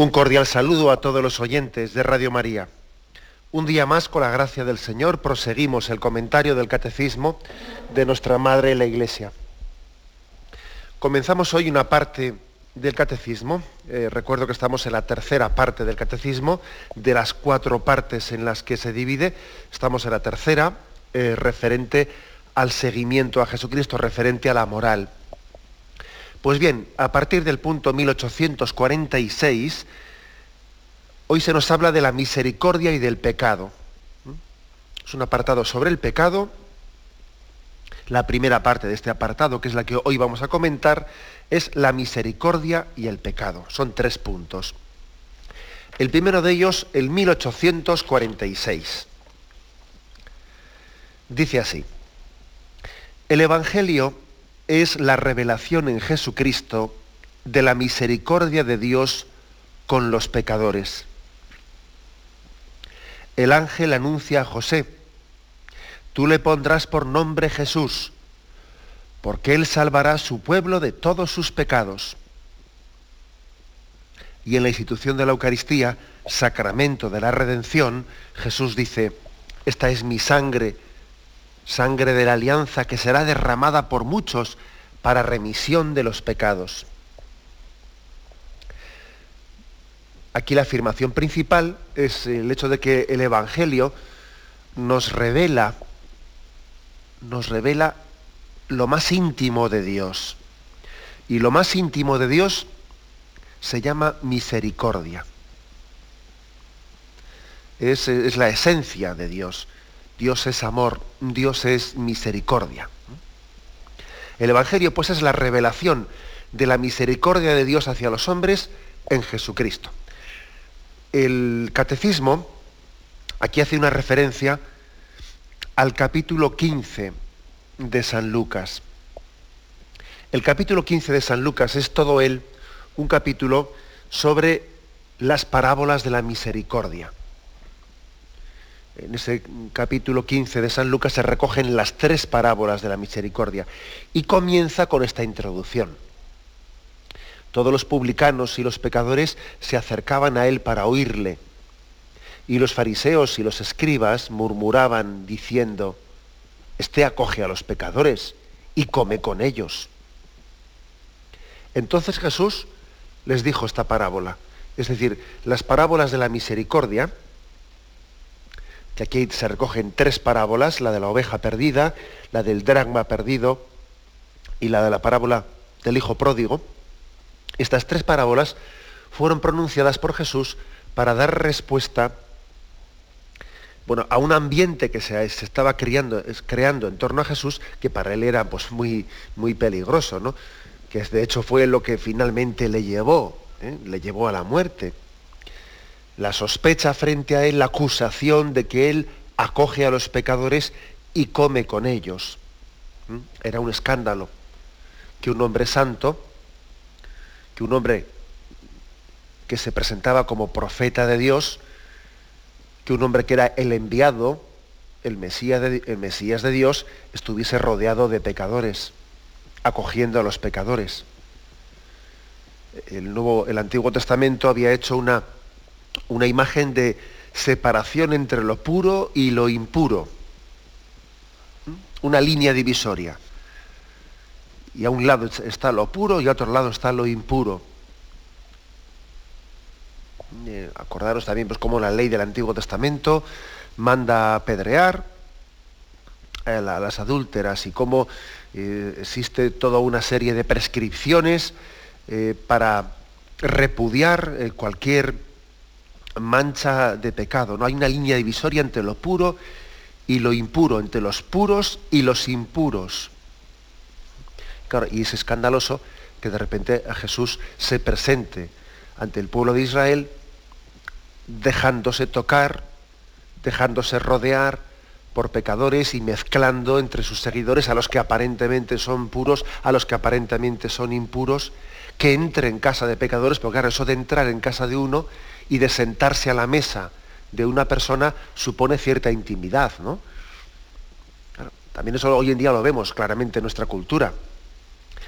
Un cordial saludo a todos los oyentes de Radio María. Un día más, con la gracia del Señor, proseguimos el comentario del Catecismo de nuestra Madre la Iglesia. Comenzamos hoy una parte del Catecismo. Eh, recuerdo que estamos en la tercera parte del Catecismo, de las cuatro partes en las que se divide. Estamos en la tercera, eh, referente al seguimiento a Jesucristo, referente a la moral. Pues bien, a partir del punto 1846, hoy se nos habla de la misericordia y del pecado. Es un apartado sobre el pecado. La primera parte de este apartado, que es la que hoy vamos a comentar, es la misericordia y el pecado. Son tres puntos. El primero de ellos, el 1846. Dice así, el Evangelio es la revelación en Jesucristo de la misericordia de Dios con los pecadores. El ángel anuncia a José, tú le pondrás por nombre Jesús, porque él salvará su pueblo de todos sus pecados. Y en la institución de la Eucaristía, sacramento de la redención, Jesús dice, esta es mi sangre sangre de la alianza que será derramada por muchos para remisión de los pecados. Aquí la afirmación principal es el hecho de que el Evangelio nos revela, nos revela lo más íntimo de Dios. Y lo más íntimo de Dios se llama misericordia. Es, es la esencia de Dios. Dios es amor, Dios es misericordia. El Evangelio pues es la revelación de la misericordia de Dios hacia los hombres en Jesucristo. El catecismo aquí hace una referencia al capítulo 15 de San Lucas. El capítulo 15 de San Lucas es todo él un capítulo sobre las parábolas de la misericordia en ese capítulo 15 de San Lucas se recogen las tres parábolas de la misericordia y comienza con esta introducción. Todos los publicanos y los pecadores se acercaban a él para oírle y los fariseos y los escribas murmuraban diciendo, Este acoge a los pecadores y come con ellos. Entonces Jesús les dijo esta parábola, es decir, las parábolas de la misericordia, aquí se recogen tres parábolas, la de la oveja perdida, la del dragma perdido y la de la parábola del hijo pródigo. Estas tres parábolas fueron pronunciadas por Jesús para dar respuesta bueno, a un ambiente que se, estaba creando, creando, en torno a Jesús, que para él era pues, muy, muy peligroso, ¿no? que de hecho fue lo que finalmente le llevó, ¿eh? le llevó a la muerte la sospecha frente a él, la acusación de que él acoge a los pecadores y come con ellos. ¿Mm? Era un escándalo que un hombre santo, que un hombre que se presentaba como profeta de Dios, que un hombre que era el enviado, el Mesías de, el Mesías de Dios, estuviese rodeado de pecadores, acogiendo a los pecadores. El, nuevo, el Antiguo Testamento había hecho una una imagen de separación entre lo puro y lo impuro. Una línea divisoria. Y a un lado está lo puro y a otro lado está lo impuro. Eh, acordaros también pues cómo la ley del Antiguo Testamento manda apedrear a las adúlteras y cómo eh, existe toda una serie de prescripciones eh, para repudiar cualquier mancha de pecado. No hay una línea divisoria entre lo puro y lo impuro, entre los puros y los impuros. y es escandaloso que de repente a Jesús se presente ante el pueblo de Israel, dejándose tocar, dejándose rodear por pecadores y mezclando entre sus seguidores a los que aparentemente son puros, a los que aparentemente son impuros, que entre en casa de pecadores, porque claro, eso de entrar en casa de uno y de sentarse a la mesa de una persona supone cierta intimidad, ¿no? también eso hoy en día lo vemos claramente en nuestra cultura.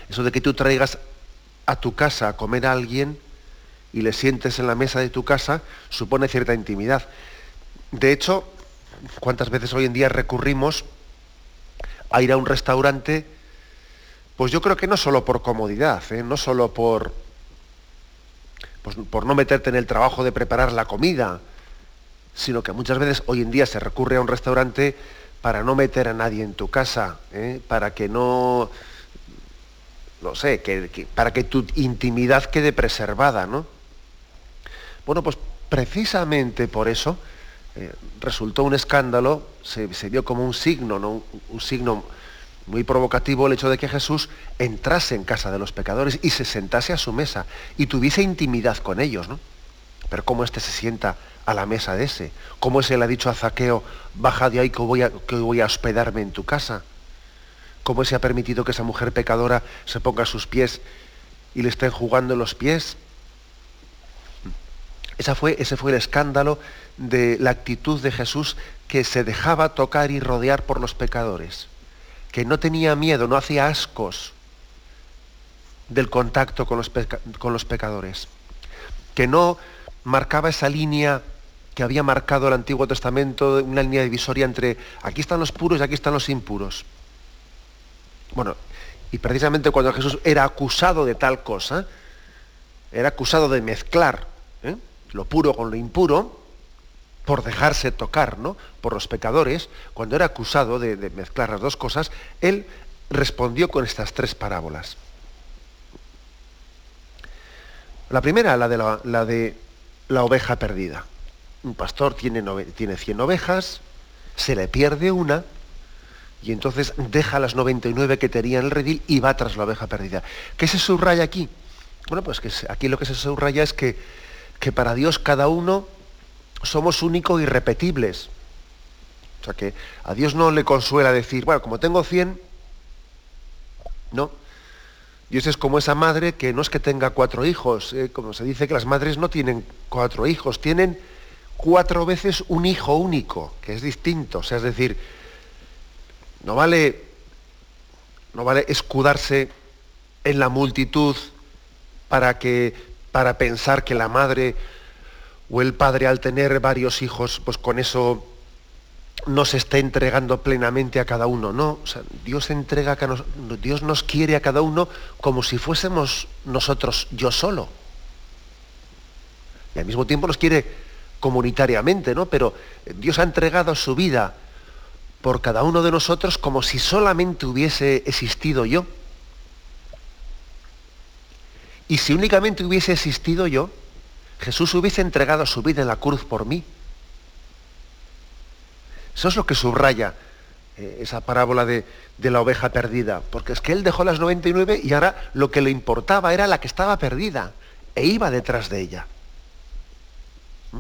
Eso de que tú traigas a tu casa a comer a alguien y le sientes en la mesa de tu casa supone cierta intimidad. De hecho, ¿cuántas veces hoy en día recurrimos a ir a un restaurante? Pues yo creo que no solo por comodidad, ¿eh? no solo por, pues por no meterte en el trabajo de preparar la comida, sino que muchas veces hoy en día se recurre a un restaurante para no meter a nadie en tu casa, ¿eh? para que no, no sé, que, para que tu intimidad quede preservada, ¿no? Bueno, pues precisamente por eso eh, resultó un escándalo, se, vio como un signo, ¿no? un, signo muy provocativo el hecho de que Jesús entrase en casa de los pecadores y se sentase a su mesa y tuviese intimidad con ellos, ¿no? Pero cómo éste se sienta a la mesa de ese, cómo ese le ha dicho a Zaqueo, baja de ahí que voy a, que voy a hospedarme en tu casa, cómo ese ha permitido que esa mujer pecadora se ponga a sus pies y le estén jugando los pies. Esa fue, ese fue el escándalo de la actitud de Jesús que se dejaba tocar y rodear por los pecadores, que no tenía miedo, no hacía ascos del contacto con los, con los pecadores, que no marcaba esa línea que había marcado el Antiguo Testamento, una línea divisoria entre aquí están los puros y aquí están los impuros. Bueno, y precisamente cuando Jesús era acusado de tal cosa, era acusado de mezclar ¿eh? lo puro con lo impuro, por dejarse tocar ¿no? por los pecadores, cuando era acusado de, mezclar las dos cosas, él respondió con estas tres parábolas. La primera, la de la, oveja perdida. Un pastor tiene, tiene 100 ovejas, se le pierde una, y entonces deja las 99 que tenía en el redil y va tras la oveja perdida. ¿Qué se subraya aquí? Bueno, pues que aquí lo que se subraya es que, que para Dios cada uno somos únicos y repetibles. O sea que a Dios no le consuela decir, bueno, como tengo 100, no. Dios es como esa madre que no es que tenga cuatro hijos, eh, como se dice que las madres no tienen cuatro hijos, tienen cuatro veces un hijo único, que es distinto. O sea, es decir, no vale, no vale escudarse en la multitud para, que, para pensar que la madre o el padre al tener varios hijos, pues con eso no se está entregando plenamente a cada uno. No, Dios entrega Dios nos quiere a cada uno como si fuésemos nosotros yo solo. Y al mismo tiempo nos quiere comunitariamente, ¿no? Pero Dios ha entregado su vida por cada uno de nosotros como si solamente hubiese existido yo. Y si únicamente hubiese existido yo, Jesús hubiese entregado su vida en la cruz por mí. Eso es lo que subraya eh, esa parábola de, la oveja perdida, porque es que él dejó las 99 y ahora lo que le importaba era la que estaba perdida e iba detrás de ella. ¿Mm?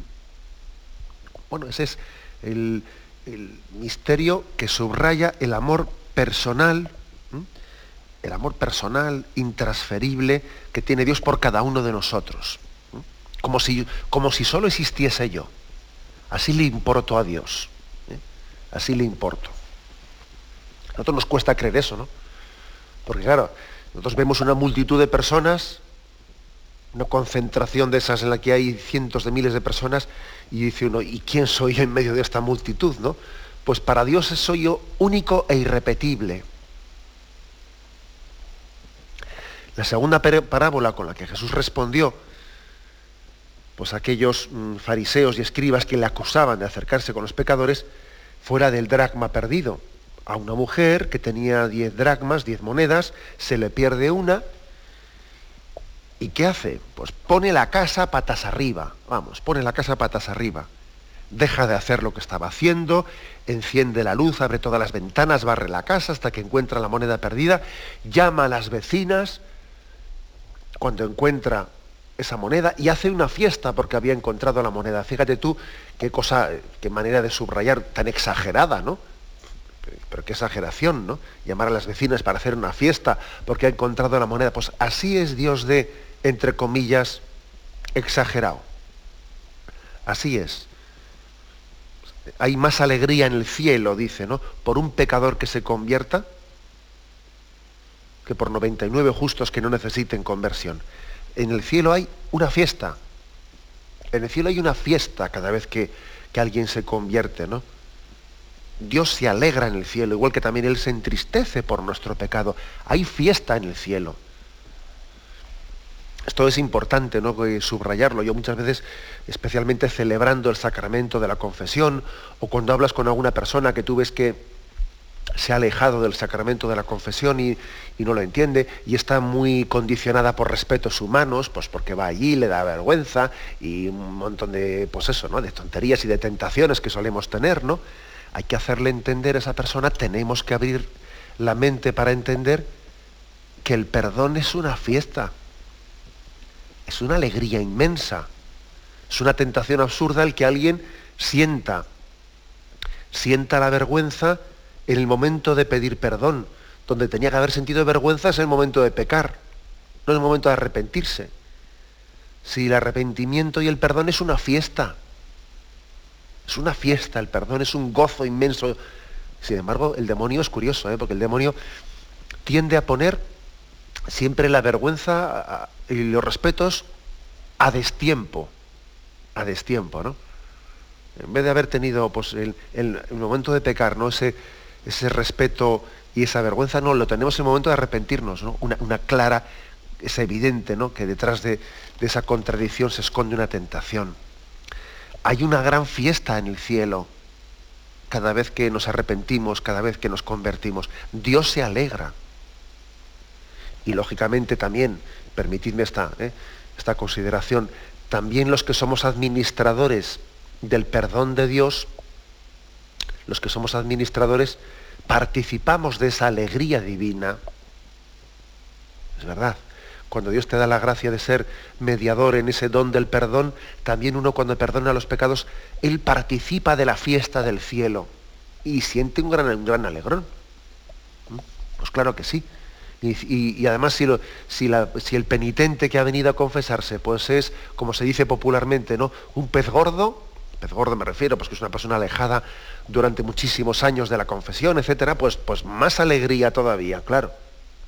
Bueno, ese es el, misterio que subraya el amor personal, el amor personal, intransferible, que tiene Dios por cada uno de nosotros como si, como si solo existiese yo. Así le importo a Dios. ¿eh? Así le importo. A nosotros nos cuesta creer eso, ¿no? Porque claro, nosotros vemos una multitud de personas, una concentración de esas en la que hay cientos de miles de personas, y dice uno, ¿y quién soy yo en medio de esta multitud? ¿no? Pues para Dios soy yo único e irrepetible. La segunda parábola con la que Jesús respondió pues aquellos mm, fariseos y escribas que le acusaban de acercarse con los pecadores fuera del dracma perdido. A una mujer que tenía diez dracmas, diez monedas, se le pierde una, ¿y qué hace? Pues pone la casa patas arriba, vamos, pone la casa patas arriba. Deja de hacer lo que estaba haciendo, enciende la luz, abre todas las ventanas, barre la casa hasta que encuentra la moneda perdida, llama a las vecinas, cuando encuentra esa moneda y hace una fiesta porque había encontrado la moneda. Fíjate tú qué cosa, qué manera de subrayar tan exagerada, ¿no? Pero qué exageración, ¿no? Llamar a las vecinas para hacer una fiesta porque ha encontrado la moneda. Pues así es Dios de, entre comillas, exagerado. Así es. Hay más alegría en el cielo, dice, ¿no? Por un pecador que se convierta que por 99 justos que no necesiten conversión. En el cielo hay una fiesta. En el cielo hay una fiesta cada vez que, que alguien se convierte, ¿no? Dios se alegra en el cielo, igual que también Él se entristece por nuestro pecado. Hay fiesta en el cielo. Esto es importante ¿no? subrayarlo. Yo muchas veces, especialmente celebrando el sacramento de la confesión, o cuando hablas con alguna persona que tú ves que se ha alejado del sacramento de la confesión y, no lo entiende y está muy condicionada por respetos humanos, pues porque va allí, le da vergüenza y un montón de, pues eso, ¿no? de tonterías y de tentaciones que solemos tener, ¿no? Hay que hacerle entender a esa persona, tenemos que abrir la mente para entender que el perdón es una fiesta, es una alegría inmensa, es una tentación absurda el que alguien sienta, sienta la vergüenza en el momento de pedir perdón. Donde tenía que haber sentido vergüenza es el momento de pecar, no es el momento de arrepentirse. Si el arrepentimiento y el perdón es una fiesta, es una fiesta, el perdón es un gozo inmenso. Sin embargo, el demonio es curioso, ¿eh? porque el demonio tiende a poner siempre la vergüenza y los respetos a destiempo, a destiempo, ¿no? En vez de haber tenido pues, el, el momento de pecar, ¿no? Ese, ese respeto y esa vergüenza, no, lo tenemos en el momento de arrepentirnos, ¿no? una, clara, es evidente ¿no? que detrás de, de esa contradicción se esconde una tentación. Hay una gran fiesta en el cielo cada vez que nos arrepentimos, cada vez que nos convertimos. Dios se alegra. Y lógicamente también, permitidme esta, ¿eh? esta consideración, también los que somos administradores del perdón de Dios, los que somos administradores, participamos de esa alegría divina. Es verdad. Cuando Dios te da la gracia de ser mediador en ese don del perdón, también uno cuando perdona los pecados, Él participa de la fiesta del cielo y siente un gran, un gran alegrón. ¿Mm? Pues claro que sí. Y, además si, si, si, el penitente que ha venido a confesarse, pues es, como se dice popularmente, ¿no? un pez gordo, pez gordo me refiero, pues que es una persona alejada durante muchísimos años de la confesión, etcétera, pues, pues más alegría todavía, claro,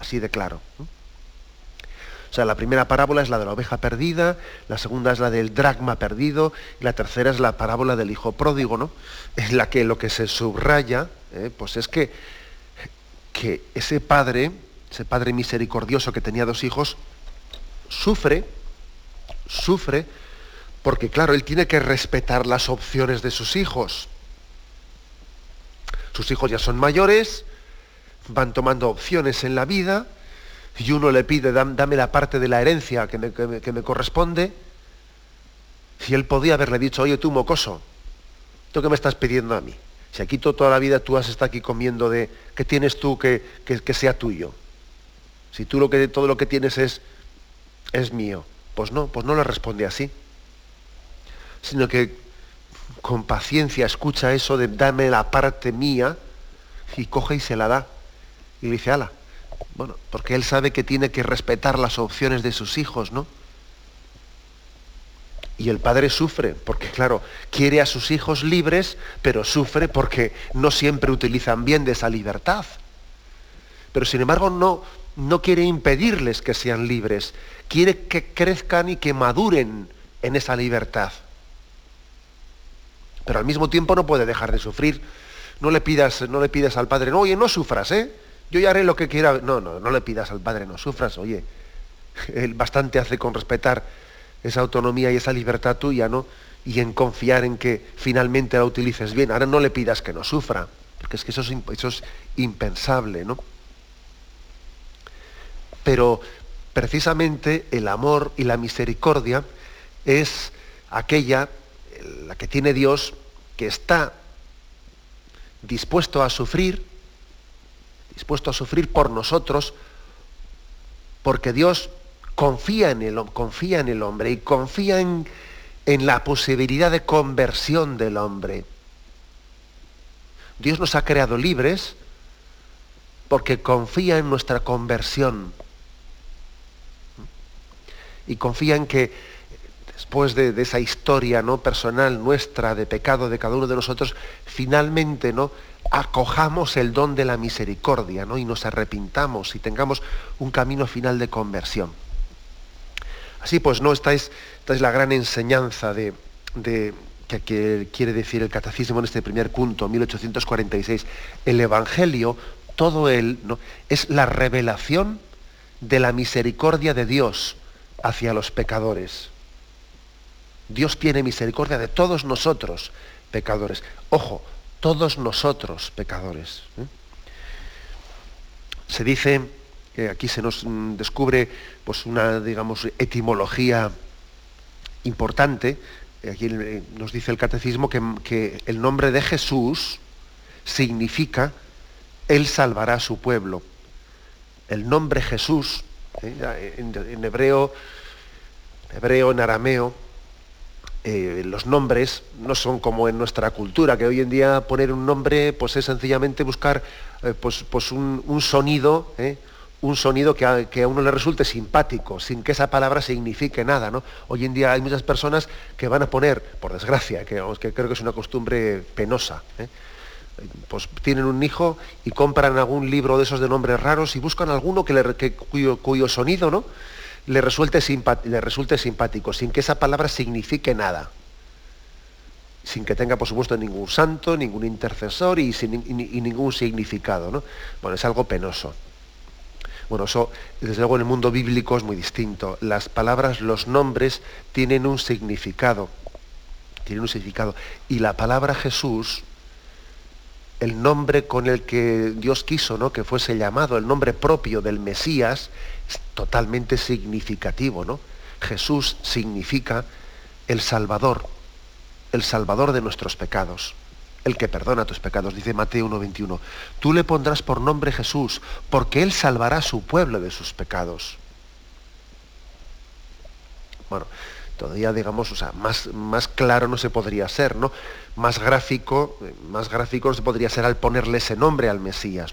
así de claro. O sea, la primera parábola es la de la oveja perdida, la segunda es la del dragma perdido, y la tercera es la parábola del hijo pródigo, ¿no? En la que lo que se subraya, ¿eh? pues es que, que ese padre, ese padre misericordioso que tenía dos hijos, sufre, sufre porque claro, él tiene que respetar las opciones de sus hijos. Sus hijos ya son mayores, van tomando opciones en la vida, y uno le pide, dame la parte de la herencia que me, corresponde, si él podía haberle dicho, oye tú mocoso, ¿tú qué me estás pidiendo a mí? Si aquí toda la vida tú has estado aquí comiendo de, ¿qué tienes tú que, que, sea tuyo? Si tú lo que, todo lo que tienes es, es mío. Pues no, pues no le responde así sino que con paciencia escucha eso de dame la parte mía y coge y se la da. Y dice, ala. Bueno, porque él sabe que tiene que respetar las opciones de sus hijos, ¿no? Y el padre sufre, porque claro, quiere a sus hijos libres, pero sufre porque no siempre utilizan bien de esa libertad. Pero sin embargo no, no quiere impedirles que sean libres, quiere que crezcan y que maduren en esa libertad pero al mismo tiempo no puede dejar de sufrir. No le pidas, no le pidas al Padre, no, oye, no sufras, ¿eh? Yo ya haré lo que quiera. No, no, no le pidas al Padre, no sufras, oye. Él bastante hace con respetar esa autonomía y esa libertad tuya, ¿no? Y en confiar en que finalmente la utilices bien. Ahora no le pidas que no sufra, porque es que eso es, eso es impensable, ¿no? Pero precisamente el amor y la misericordia es aquella la que tiene Dios, que está dispuesto a sufrir, dispuesto a sufrir por nosotros, porque Dios confía en el, confía en el hombre y confía en, en la posibilidad de conversión del hombre. Dios nos ha creado libres porque confía en nuestra conversión. Y confía en que después de, esa historia ¿no? personal nuestra de pecado de cada uno de nosotros, finalmente ¿no? acojamos el don de la misericordia ¿no? y nos arrepintamos y tengamos un camino final de conversión. Así pues, ¿no? esta, es, esta es la gran enseñanza de, que, quiere decir el catecismo en este primer punto, 1846. El Evangelio, todo él, ¿no? es la revelación de la misericordia de Dios hacia los pecadores. Dios tiene misericordia de todos nosotros, pecadores. Ojo, todos nosotros, pecadores. ¿eh? Se dice, que aquí se nos mm, descubre pues, una, digamos, etimología importante. Aquí eh, nos dice el catecismo que, el nombre de Jesús significa Él salvará a su pueblo. El nombre Jesús, ¿eh? en, hebreo, hebreo, en arameo, eh, los nombres no son como en nuestra cultura, que hoy en día poner un nombre pues es sencillamente buscar eh, pues, pues un, sonido, ¿eh? un sonido que a, uno le resulte simpático, sin que esa palabra signifique nada. ¿no? Hoy en día hay muchas personas que van a poner, por desgracia, que, que creo que es una costumbre penosa, pues tienen un hijo y compran algún libro de esos de nombres raros y buscan alguno que le, cuyo, cuyo sonido, ¿no? Le resulte, le resulte simpático, sin que esa palabra signifique nada. Sin que tenga, por supuesto, ningún santo, ningún intercesor y, sin, ningún significado. ¿no? Bueno, es algo penoso. Bueno, eso, desde luego, en el mundo bíblico es muy distinto. Las palabras, los nombres, tienen un significado. Tienen un significado. Y la palabra Jesús, el nombre con el que Dios quiso ¿no? que fuese llamado, el nombre propio del Mesías, es totalmente significativo, ¿no? Jesús significa el Salvador, el Salvador de nuestros pecados, el que perdona tus pecados, dice Mateo 1.21. Tú le pondrás por nombre Jesús, porque Él salvará a su pueblo de sus pecados. Bueno, todavía digamos, o sea, más, más claro no se podría ser, ¿no? Más gráfico, más gráfico no se podría ser al ponerle ese nombre al Mesías,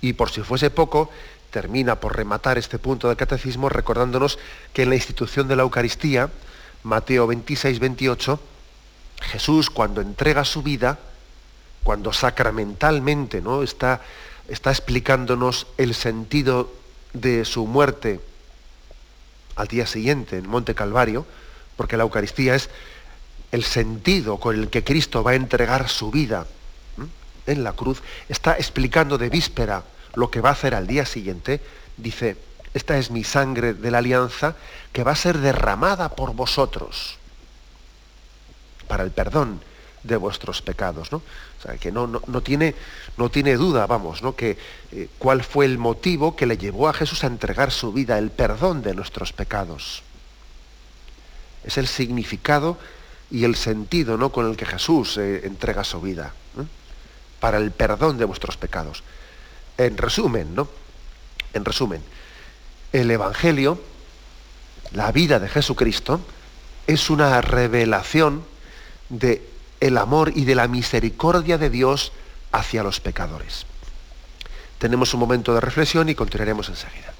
Y por si fuese poco, termina por rematar este punto del catecismo recordándonos que en la institución de la Eucaristía, Mateo 26, 28, Jesús cuando entrega su vida, cuando sacramentalmente ¿no? está, está explicándonos el sentido de su muerte al día siguiente en Monte Calvario, porque la Eucaristía es el sentido con el que Cristo va a entregar su vida en la cruz, está explicando de víspera lo que va a hacer al día siguiente, dice, esta es mi sangre de la alianza que va a ser derramada por vosotros para el perdón de vuestros pecados, ¿no? O sea, que no, no, tiene, no tiene duda, vamos, ¿no? Que eh, cuál fue el motivo que le llevó a Jesús a entregar su vida, el perdón de nuestros pecados. Es el significado y el sentido ¿no? con el que Jesús eh, entrega su vida, para el perdón de vuestros pecados. En resumen, ¿no? En resumen, el Evangelio, la vida de Jesucristo, es una revelación de el amor y de la misericordia de Dios hacia los pecadores. Tenemos un momento de reflexión y continuaremos enseguida.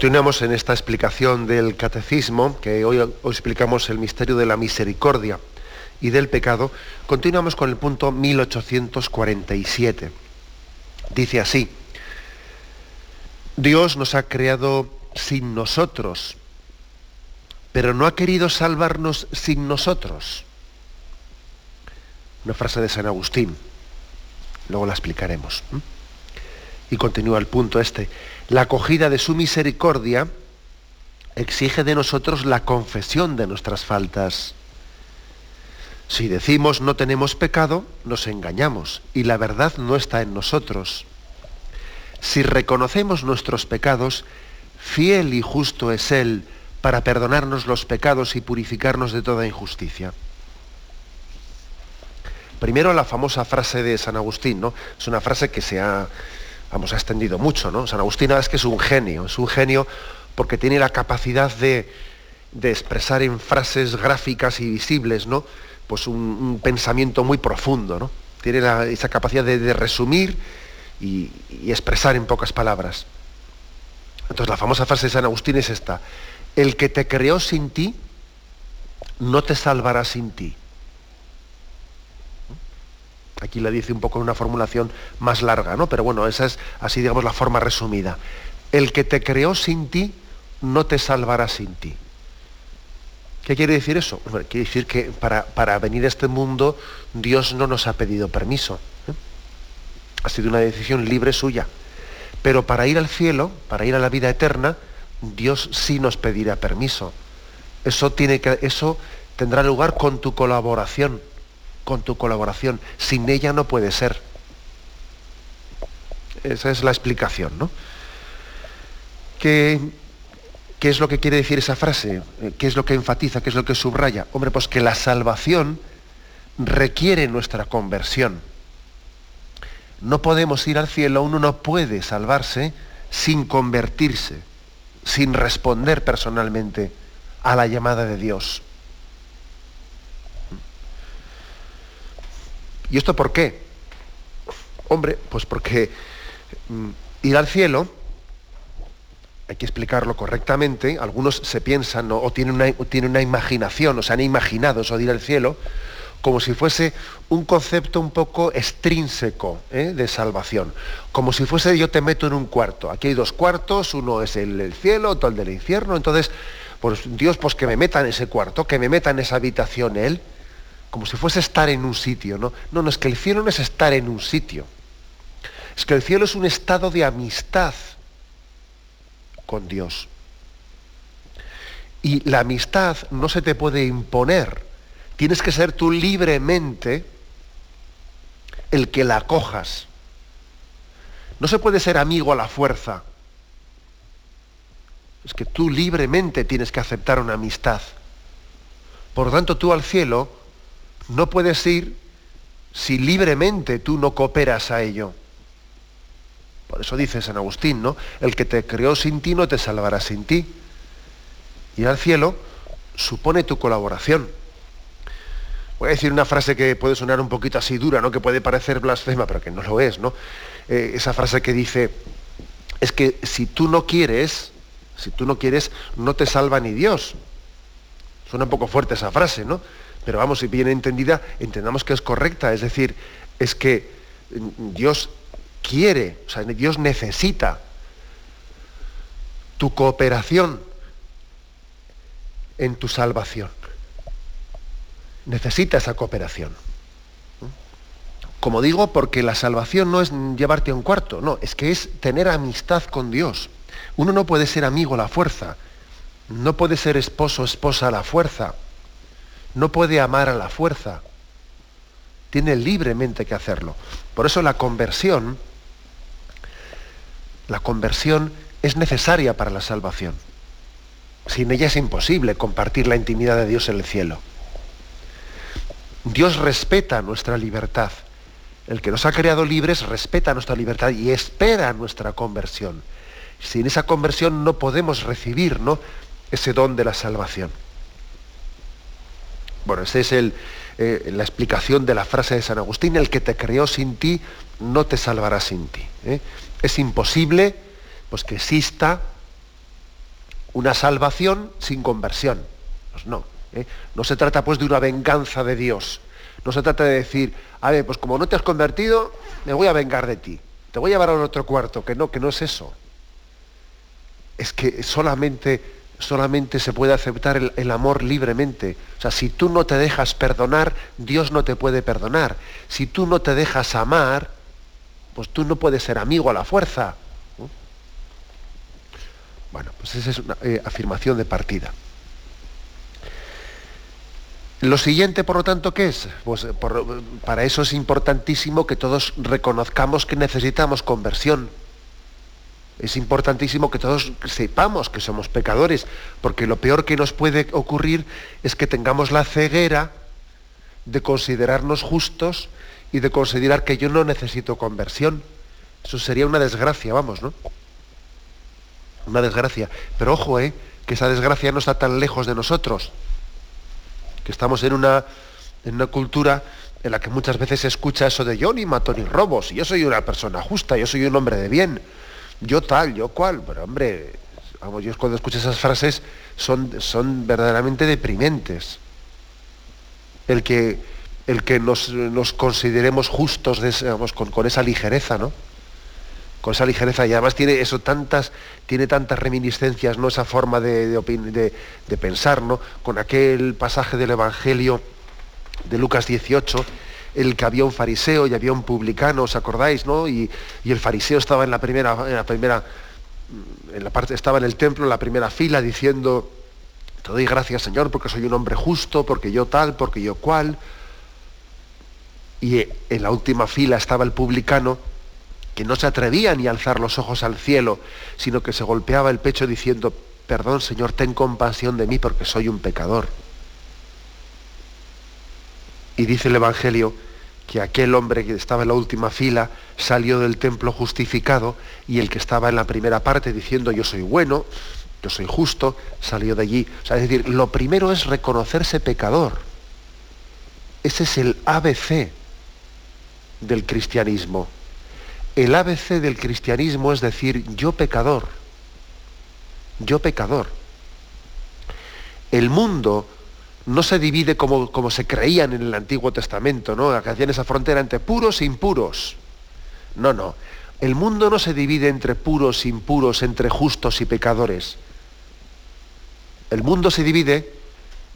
Continuamos en esta explicación del catecismo, que hoy, explicamos el misterio de la misericordia y del pecado. Continuamos con el punto 1847. Dice así, Dios nos ha creado sin nosotros, pero no ha querido salvarnos sin nosotros. Una frase de San Agustín, luego la explicaremos. Y continúa el punto este. La acogida de su misericordia exige de nosotros la confesión de nuestras faltas. Si decimos no tenemos pecado, nos engañamos y la verdad no está en nosotros. Si reconocemos nuestros pecados, fiel y justo es Él para perdonarnos los pecados y purificarnos de toda injusticia. Primero la famosa frase de San Agustín, ¿no? Es una frase que se ha, vamos, ha extendido mucho, ¿no? San Agustín es que es un genio, es un genio porque tiene la capacidad de, expresar en frases gráficas y visibles, ¿no? Pues un, pensamiento muy profundo, ¿no? Tiene esa capacidad de, resumir y expresar en pocas palabras. Entonces la famosa frase de San Agustín es esta, el que te creó sin ti, no te salvará sin ti. Aquí la dice un poco en una formulación más larga, ¿no? Pero bueno, esa es así, digamos, la forma resumida. El que te creó sin ti, no te salvará sin ti. ¿Qué quiere decir eso? quiere decir que para, para, venir a este mundo Dios no nos ha pedido permiso. ¿eh? Ha sido una decisión libre suya. Pero para ir al cielo, para ir a la vida eterna, Dios sí nos pedirá permiso. Eso, tiene que, eso tendrá lugar con tu colaboración, con tu colaboración. Sin ella no puede ser. Esa es la explicación, ¿no? ¿Qué, ¿Qué es lo que quiere decir esa frase? ¿Qué es lo que enfatiza? ¿Qué es lo que subraya? Hombre, pues que la salvación requiere nuestra conversión no podemos ir al cielo, uno no puede salvarse sin convertirse, sin responder personalmente a la llamada de Dios. ¿Y esto por qué? Hombre, pues porque mm, ir al cielo, hay que explicarlo correctamente, algunos se piensan o tienen una, una imaginación, o se han imaginado eso de ir al cielo, como si fuese un concepto un poco extrínseco ¿eh? de salvación, como si fuese yo te meto en un cuarto, aquí hay dos cuartos, uno es el, cielo, otro el del infierno, entonces, pues Dios, pues que me meta en ese cuarto, que me meta en esa habitación Él, como si fuese estar en un sitio, ¿no? No, es que el cielo no es estar en un sitio, es que el cielo es un estado de amistad con Dios. Y la amistad no se te puede imponer, Tienes que ser tú libremente el que la acojas. No se puede ser amigo a la fuerza. Es que tú libremente tienes que aceptar una amistad. Por lo tanto, tú al cielo no puedes ir si libremente tú no cooperas a ello. Por eso dice San Agustín, ¿no? El que te creó sin ti no te salvará sin ti. Y al cielo supone tu colaboración. Voy a decir una frase que puede sonar un poquito así dura, ¿no? que puede parecer blasfema, pero que no lo es. ¿no? Eh, esa frase que dice, es que si tú no quieres, si tú no quieres, no te salva ni Dios. Suena un poco fuerte esa frase, ¿no? Pero vamos, si bien entendida, entendamos que es correcta. Es decir, es que Dios quiere, o sea, Dios necesita tu cooperación en tu salvación necesita esa cooperación. Como digo, porque la salvación no es llevarte a un cuarto, no, es que es tener amistad con Dios. Uno no puede ser amigo a la fuerza, no puede ser esposo esposa a la fuerza, no puede amar a la fuerza. Tiene libremente que hacerlo. Por eso la conversión, la conversión es necesaria para la salvación. Sin ella es imposible compartir la intimidad de Dios en el cielo. Dios respeta nuestra libertad. El que nos ha creado libres respeta nuestra libertad y espera nuestra conversión. Sin esa conversión no podemos recibir ¿no? ese don de la salvación. Bueno, esa es eh, la explicación de la frase de San Agustín, el que te creó sin ti no te salvará sin ti. ¿eh? Es imposible pues, que exista una salvación sin conversión. Pues no. ¿eh? No se trata pues de una venganza de Dios. No se trata de decir, a ver, pues como no te has convertido, me voy a vengar de ti. Te voy a llevar a otro cuarto. Que no, que no es eso. Es que solamente, solamente se puede aceptar el, amor libremente. O sea, si tú no te dejas perdonar, Dios no te puede perdonar. Si tú no te dejas amar, pues tú no puedes ser amigo a la fuerza. Bueno, pues esa es una eh, afirmación de partida. Lo siguiente, por lo tanto, ¿qué es? Pues eh, por, para eso es importantísimo que todos reconozcamos que necesitamos conversión. Es importantísimo que todos sepamos que somos pecadores, porque lo peor que nos puede ocurrir es que tengamos la ceguera de considerarnos justos y de considerar que yo no necesito conversión. Eso sería una desgracia, vamos, ¿no? Una desgracia. Pero ojo, ¿eh? Que esa desgracia no está tan lejos de nosotros. Que estamos en una, en una cultura en la que muchas veces se escucha eso de yo ni mato ni robos, yo soy una persona justa, yo soy un hombre de bien, yo tal, yo cual, pero hombre, vamos, yo cuando escucho esas frases son, son verdaderamente deprimentes. El que, el que nos, nos consideremos justos digamos, con, con, esa ligereza, ¿no? Con esa ligereza. Y además tiene eso tantas, tiene tantas reminiscencias, ¿no? Esa forma de, de, de, de pensar, ¿no? Con aquel pasaje del Evangelio de Lucas 18, el que había un fariseo y había un publicano, ¿os acordáis, no? Y, el fariseo estaba en la primera, en la primera, en la parte, estaba en el templo, en la primera fila, diciendo, te doy gracias, Señor, porque soy un hombre justo, porque yo tal, porque yo cual y en la última fila estaba el publicano que no se atrevía ni a alzar los ojos al cielo, sino que se golpeaba el pecho diciendo, perdón Señor, ten compasión de mí porque soy un pecador. Y dice el Evangelio que aquel hombre que estaba en la última fila salió del templo justificado y el que estaba en la primera parte diciendo yo soy bueno, yo soy justo, salió de allí. O sea, es decir, lo primero es reconocerse pecador. Ese es el ABC del cristianismo. El ABC del cristianismo es decir, yo pecador, yo pecador. El mundo no se divide como, como se creían en el Antiguo Testamento, ¿no? Que hacían esa frontera entre puros e impuros. No, no. El mundo no se divide entre puros e impuros, entre justos y pecadores. El mundo se divide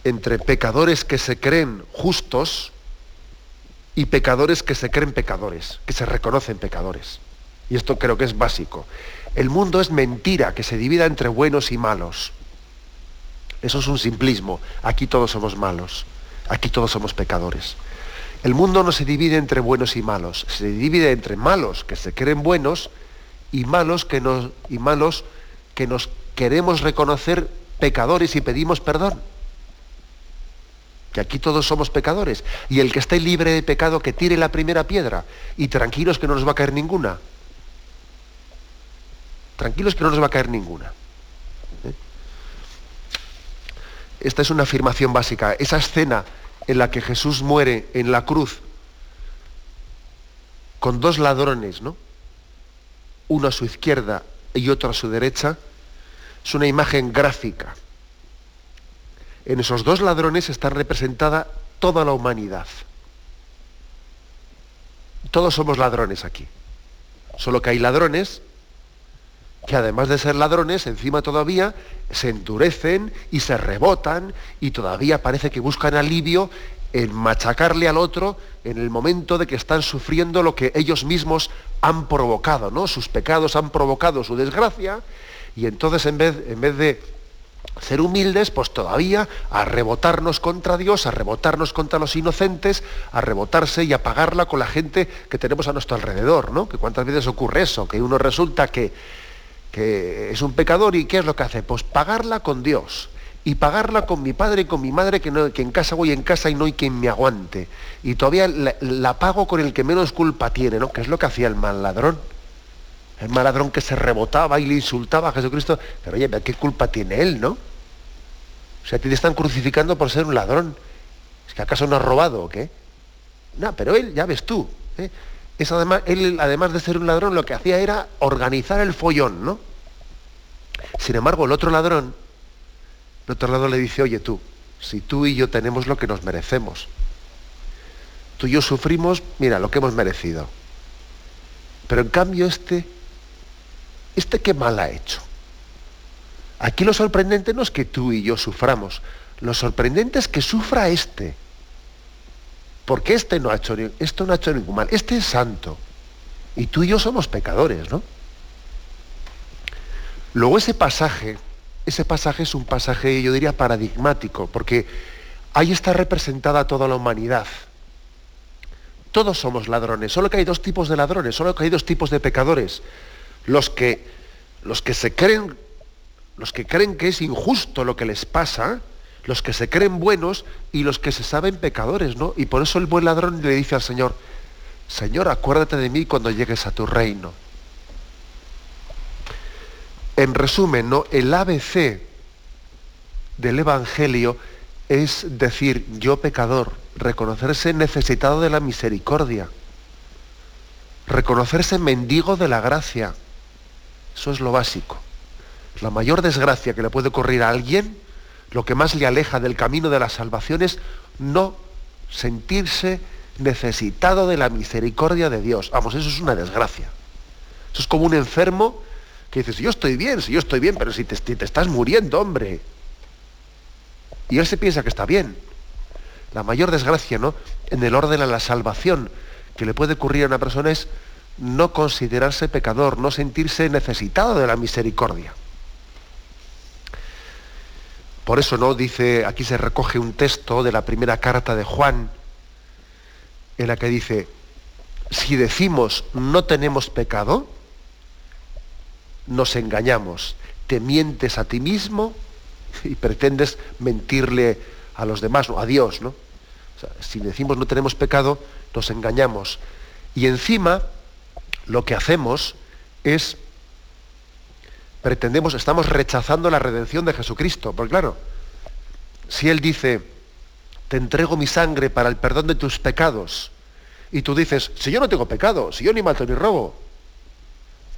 entre pecadores que se creen justos y pecadores que se creen pecadores, que se reconocen pecadores. Y esto creo que es básico. El mundo es mentira, que se divida entre buenos y malos. Eso es un simplismo. Aquí todos somos malos. Aquí todos somos pecadores. El mundo no se divide entre buenos y malos. Se divide entre malos que se creen buenos y malos que nos, y malos que nos queremos reconocer pecadores y pedimos perdón que aquí todos somos pecadores, y el que esté libre de pecado que tire la primera piedra, y tranquilos que no nos va a caer ninguna. Tranquilos que no nos va a caer ninguna. ¿Eh? Esta es una afirmación básica. Esa escena en la que Jesús muere en la cruz con dos ladrones, ¿no? Uno a su izquierda y otro a su derecha, es una imagen gráfica en esos dos ladrones está representada toda la humanidad. Todos somos ladrones aquí. Solo que hay ladrones que además de ser ladrones, encima todavía se endurecen y se rebotan y todavía parece que buscan alivio en machacarle al otro en el momento de que están sufriendo lo que ellos mismos han provocado, ¿no? Sus pecados han provocado su desgracia y entonces en vez, en vez de ser humildes, pues todavía a rebotarnos contra Dios, a rebotarnos contra los inocentes, a rebotarse y a pagarla con la gente que tenemos a nuestro alrededor, ¿no? Que cuántas veces ocurre eso, que uno resulta que, que es un pecador y ¿qué es lo que hace? Pues pagarla con Dios y pagarla con mi padre y con mi madre, que, no, que en casa voy en casa y no hay quien me aguante. Y todavía la, pago con el que menos culpa tiene, ¿no? Que es lo que hacía el mal ladrón el mal ladrón que se rebotaba y le insultaba a Jesucristo, pero oye, ¿qué culpa tiene él, no? O sea, te están crucificando por ser un ladrón. ¿Es que acaso no has robado o qué? No, pero él, ya ves tú, ¿eh? Es además, él, además de ser un ladrón, lo que hacía era organizar el follón, ¿no? Sin embargo, el otro ladrón, De otro lado le dice, oye tú, si tú y yo tenemos lo que nos merecemos, tú y yo sufrimos, mira, lo que hemos merecido. Pero en cambio este, este qué mal ha hecho. Aquí lo sorprendente no es que tú y yo suframos, lo sorprendente es que sufra este. Porque este no ha hecho, esto no ha hecho ningún mal, este es santo. Y tú y yo somos pecadores, ¿no? Luego ese pasaje, ese pasaje es un pasaje, yo diría, paradigmático, porque ahí está representada toda la humanidad. Todos somos ladrones, solo que hay dos tipos de ladrones, solo que hay dos tipos de pecadores. Los que, los que se creen, los que creen que es injusto lo que les pasa, los que se creen buenos y los que se saben pecadores, ¿no? Y por eso el buen ladrón le dice al Señor, Señor, acuérdate de mí cuando llegues a tu reino. En resumen, ¿no? El ABC del Evangelio es decir, yo pecador, reconocerse necesitado de la misericordia, reconocerse mendigo de la gracia. Eso es lo básico. La mayor desgracia que le puede ocurrir a alguien, lo que más le aleja del camino de la salvación es no sentirse necesitado de la misericordia de Dios. Vamos, eso es una desgracia. Eso es como un enfermo que dice, si yo estoy bien, si yo estoy bien, pero si te, te estás muriendo, hombre. Y él se piensa que está bien. La mayor desgracia, ¿no? En el orden a la salvación que le puede ocurrir a una persona es no considerarse pecador, no sentirse necesitado de la misericordia. Por eso no dice, aquí se recoge un texto de la primera carta de Juan, en la que dice, si decimos no tenemos pecado, nos engañamos, te mientes a ti mismo y pretendes mentirle a los demás, a Dios, ¿no? si decimos no tenemos pecado, nos engañamos. Y encima, lo que hacemos es, pretendemos, estamos rechazando la redención de Jesucristo. Porque claro, si Él dice, te entrego mi sangre para el perdón de tus pecados, y tú dices, si yo no tengo pecado, si yo ni mato ni robo,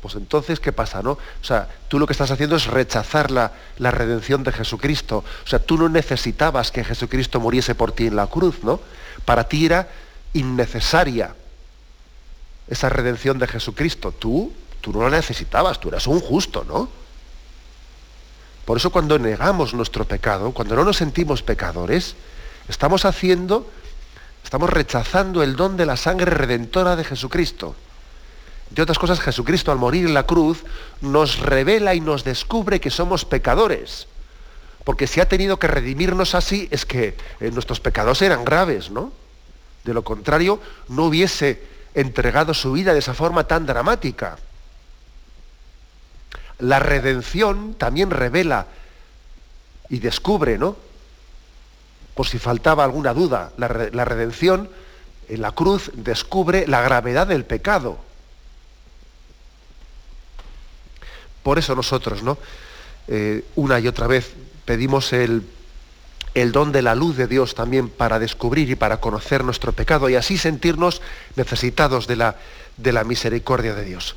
pues entonces, ¿qué pasa, no? O sea, tú lo que estás haciendo es rechazar la, la, redención de Jesucristo. O sea, tú no necesitabas que Jesucristo muriese por ti en la cruz, ¿no? Para ti era innecesaria esa redención de Jesucristo. Tú, tú no la necesitabas, tú eras un justo, ¿no? Por eso cuando negamos nuestro pecado, cuando no nos sentimos pecadores, estamos haciendo, estamos rechazando el don de la sangre redentora de Jesucristo. De otras cosas, Jesucristo al morir en la cruz nos revela y nos descubre que somos pecadores. Porque si ha tenido que redimirnos así, es que eh, nuestros pecados eran graves, ¿no? De lo contrario, no hubiese entregado su vida de esa forma tan dramática. La redención también revela y descubre, ¿no? Por si faltaba alguna duda, la, redención en la cruz descubre la gravedad del pecado Por eso nosotros, ¿no? Eh, una y otra vez pedimos el, don de la luz de Dios también para descubrir y para conocer nuestro pecado y así sentirnos necesitados de la misericordia de Dios.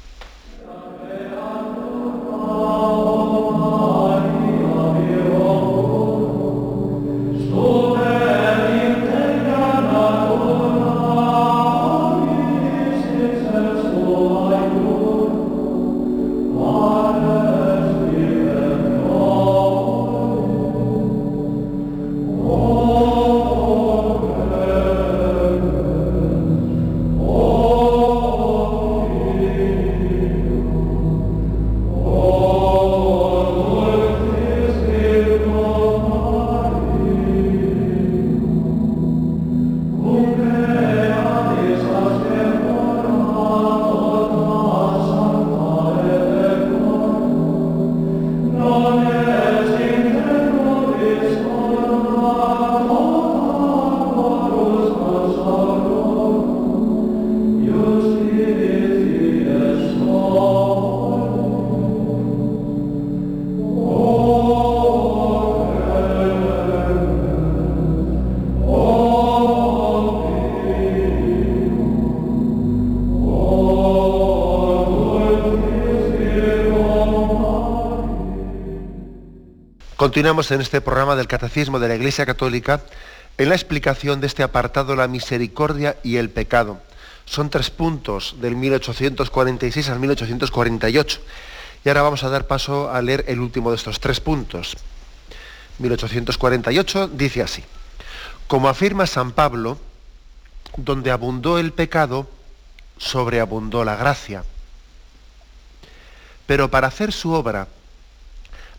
Continuamos en este programa del Catecismo de la Iglesia Católica en la explicación de este apartado, la misericordia y el pecado. Son tres puntos del 1846 al 1848. Y ahora vamos a dar paso a leer el último de estos tres puntos. 1848 dice así, como afirma San Pablo, donde abundó el pecado, sobreabundó la gracia. Pero para hacer su obra,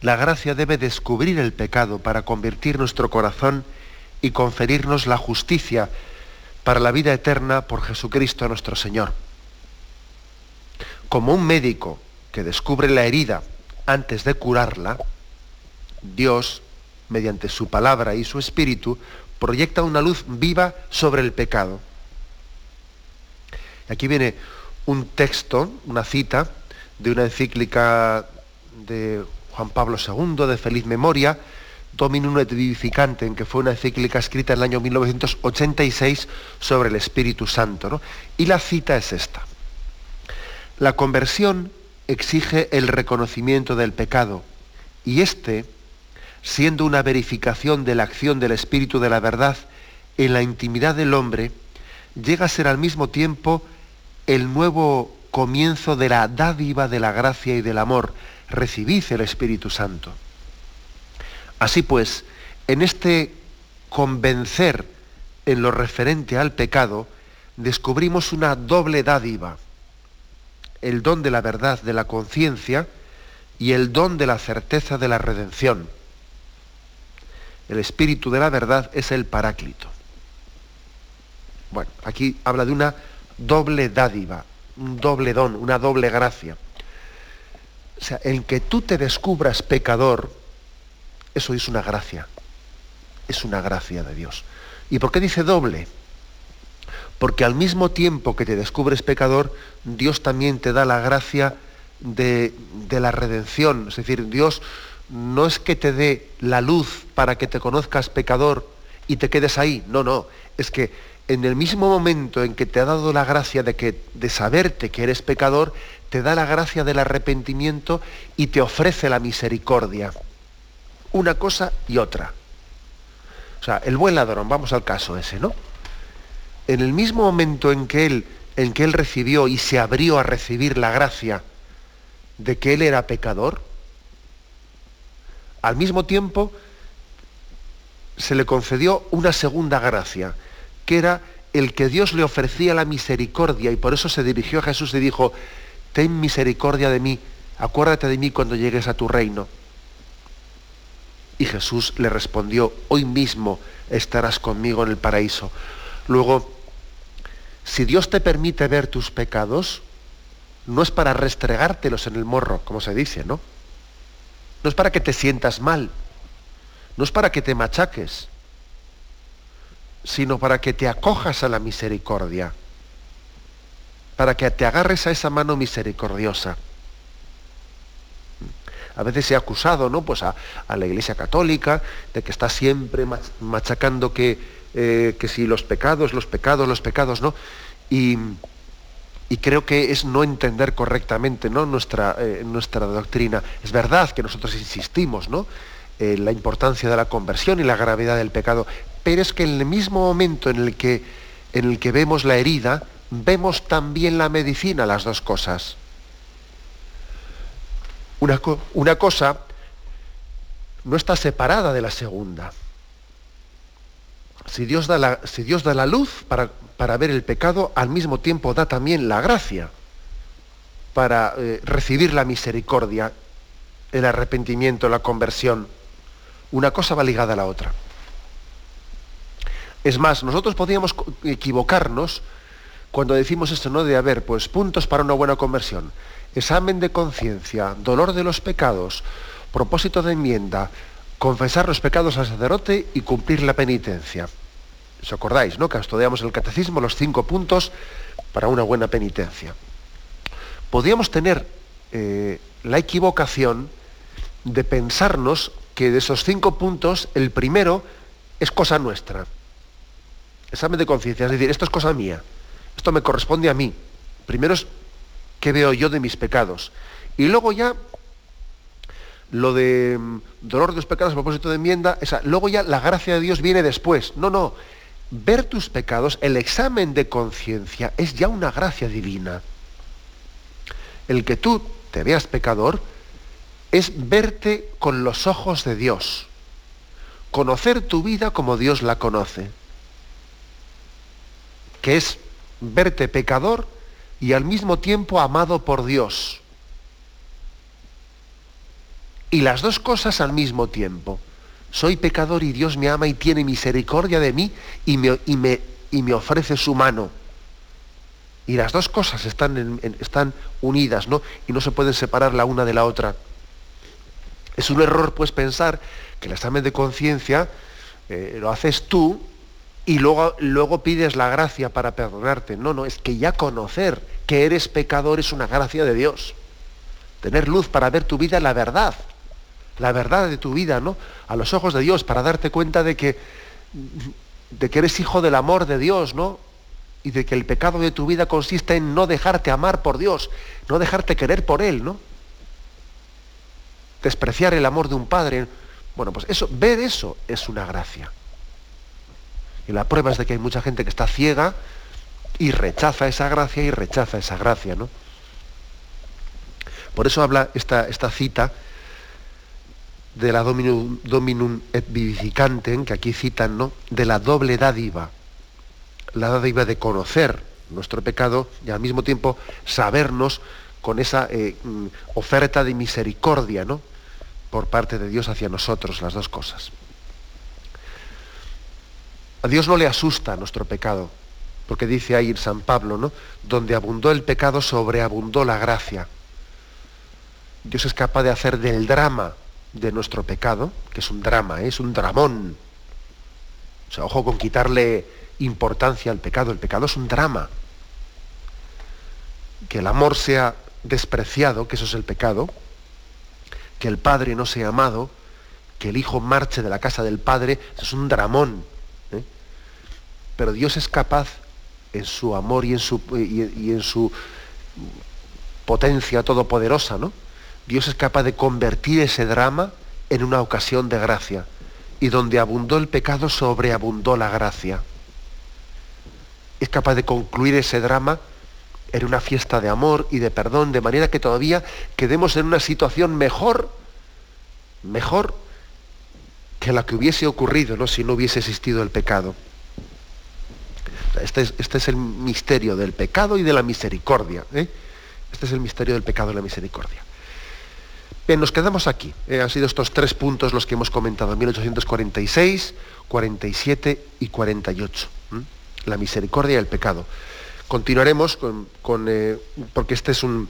la gracia debe descubrir el pecado para convertir nuestro corazón y conferirnos la justicia para la vida eterna por Jesucristo nuestro Señor. Como un médico que descubre la herida antes de curarla, Dios, mediante su palabra y su espíritu, proyecta una luz viva sobre el pecado. Aquí viene un texto, una cita de una encíclica de Juan Pablo II, de feliz memoria, Dominum et Vivificante, que fue una encíclica escrita en el año 1986 sobre el Espíritu Santo. Y la cita es esta. La conversión exige el reconocimiento del pecado y este, siendo una verificación de la acción del Espíritu de la verdad en la intimidad del hombre, llega a ser al mismo tiempo el nuevo comienzo de la dádiva de la gracia y del amor, recibid el Espíritu Santo. Así pues, en este convencer en lo referente al pecado, descubrimos una doble dádiva, el don de la verdad de la conciencia y el don de la certeza de la redención. El espíritu de la verdad es el paráclito. Bueno, aquí habla de una doble dádiva, un doble don, una doble gracia. O sea, el que tú te descubras pecador, eso es una gracia. Es una gracia de Dios. ¿Y por qué dice doble? Porque al mismo tiempo que te descubres pecador, Dios también te da la gracia de, de, la redención. Es decir, Dios no es que te dé la luz para que te conozcas pecador y te quedes ahí. No, no. Es que en el mismo momento en que te ha dado la gracia de, que, de saberte que eres pecador, te da la gracia del arrepentimiento y te ofrece la misericordia. Una cosa y otra. O sea, el buen ladrón, vamos al caso ese, ¿no? En el mismo momento en que él, en que él recibió y se abrió a recibir la gracia de que él era pecador, al mismo tiempo se le concedió una segunda gracia, que era el que Dios le ofrecía la misericordia y por eso se dirigió a Jesús y dijo, ten misericordia de mí, acuérdate de mí cuando llegues a tu reino. Y Jesús le respondió, hoy mismo estarás conmigo en el paraíso. Luego, si Dios te permite ver tus pecados, no es para restregártelos en el morro, como se dice, ¿no? No es para que te sientas mal, no es para que te machaques, sino para que te acojas a la misericordia para que te agarres a esa mano misericordiosa. A veces se ha acusado ¿no? pues a, la Iglesia Católica de que está siempre machacando que, eh, que si los pecados, los pecados, los pecados, ¿no? Y, creo que es no entender correctamente nuestra, eh, nuestra doctrina. Es verdad que nosotros insistimos ¿no? en la importancia de la conversión y la gravedad del pecado, pero es que en el mismo momento en el que, en el que vemos la herida, vemos también la medicina, las dos cosas. Una, una cosa no está separada de la segunda. Si Dios da la, si Dios da la luz para, para, ver el pecado, al mismo tiempo da también la gracia para eh, recibir la misericordia, el arrepentimiento, la conversión. Una cosa va ligada a la otra. Es más, nosotros podríamos equivocarnos cuando decimos esto, ¿no? De haber, pues, puntos para una buena conversión, examen de conciencia, dolor de los pecados, propósito de enmienda, confesar los pecados al sacerdote y cumplir la penitencia. ¿Os acordáis, no? Que estudiamos el catecismo, los cinco puntos para una buena penitencia. Podríamos tener eh, la equivocación de pensarnos que de esos cinco puntos, el primero es cosa nuestra. Examen de conciencia, es decir, esto es cosa mía. Esto me corresponde a mí. Primero es qué veo yo de mis pecados. Y luego ya lo de mm, dolor de los pecados a propósito de enmienda, esa, luego ya la gracia de Dios viene después. No, no. Ver tus pecados, el examen de conciencia, es ya una gracia divina. El que tú te veas pecador es verte con los ojos de Dios, conocer tu vida como Dios la conoce, que es verte pecador y al mismo tiempo amado por Dios. Y las dos cosas al mismo tiempo. Soy pecador y Dios me ama y tiene misericordia de mí y me, y me, y me ofrece su mano. Y las dos cosas están, están unidas, ¿no? Y no se pueden separar la una de la otra. Es un error, pues, pensar que el examen de conciencia eh, lo haces tú y luego, luego pides la gracia para perdonarte. No, no, es que ya conocer que eres pecador es una gracia de Dios. Tener luz para ver tu vida la verdad la verdad de tu vida, ¿no? A los ojos de Dios, para darte cuenta de que, de que eres hijo del amor de Dios, ¿no? Y de que el pecado de tu vida consiste en no dejarte amar por Dios, no dejarte querer por Él, ¿no? Despreciar el amor de un padre. Bueno, pues eso, ver eso es una gracia. Y la prueba es de que hay mucha gente que está ciega y rechaza esa gracia y rechaza esa gracia, ¿no? Por eso habla esta, esta cita de la dominum, dominum et vivificantem, que aquí citan, ¿no? De la doble dádiva. La dádiva de conocer nuestro pecado y al mismo tiempo sabernos con esa eh, mm, oferta de misericordia, ¿no? Por parte de Dios hacia nosotros, las dos cosas. A Dios no le asusta nuestro pecado, porque dice ahí San Pablo, ¿no? Donde abundó el pecado, sobreabundó la gracia. Dios es capaz de hacer del drama de nuestro pecado, que es un drama, ¿eh? es un dramón. O sea, ojo con quitarle importancia al pecado. El pecado es un drama. Que el amor sea despreciado, que eso es el pecado. Que el Padre no sea amado. Que el Hijo marche de la casa del Padre, eso es un dramón. Pero Dios es capaz, en su amor y en su, y en su potencia todopoderosa, ¿no? Dios es capaz de convertir ese drama en una ocasión de gracia. Y donde abundó el pecado, sobreabundó la gracia. Es capaz de concluir ese drama en una fiesta de amor y de perdón, de manera que todavía quedemos en una situación mejor, mejor que la que hubiese ocurrido ¿no? si no hubiese existido el pecado. Este es, este es el misterio del pecado y de la misericordia. ¿eh? Este es el misterio del pecado y la misericordia. Bien, nos quedamos aquí. Eh, han sido estos tres puntos los que hemos comentado, 1846, 47 y 48. La misericordia y el pecado. Continuaremos con, eh, porque este es un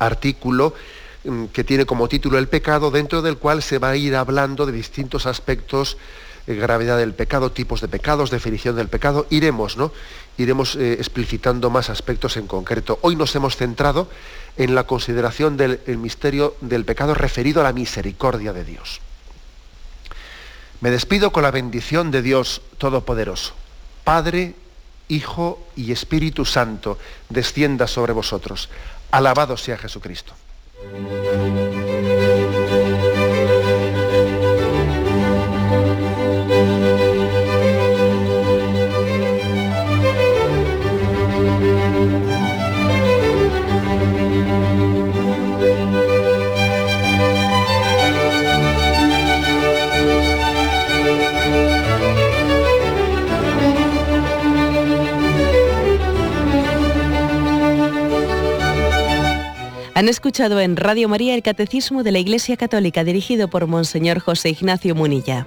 artículo mm, que tiene como título El pecado, dentro del cual se va a ir hablando de distintos aspectos eh, gravedad del pecado, tipos de pecados, definición del pecado, iremos, ¿no? Iremos eh, explicitando más aspectos en concreto. Hoy nos hemos centrado en la consideración del misterio del pecado referido a la misericordia de Dios. Me despido con la bendición de Dios Todopoderoso. Padre, Hijo y Espíritu Santo, descienda sobre vosotros. Alabado sea Jesucristo. Han escuchado en Radio María el Catecismo de la Iglesia Católica dirigido por Monseñor José Ignacio Munilla.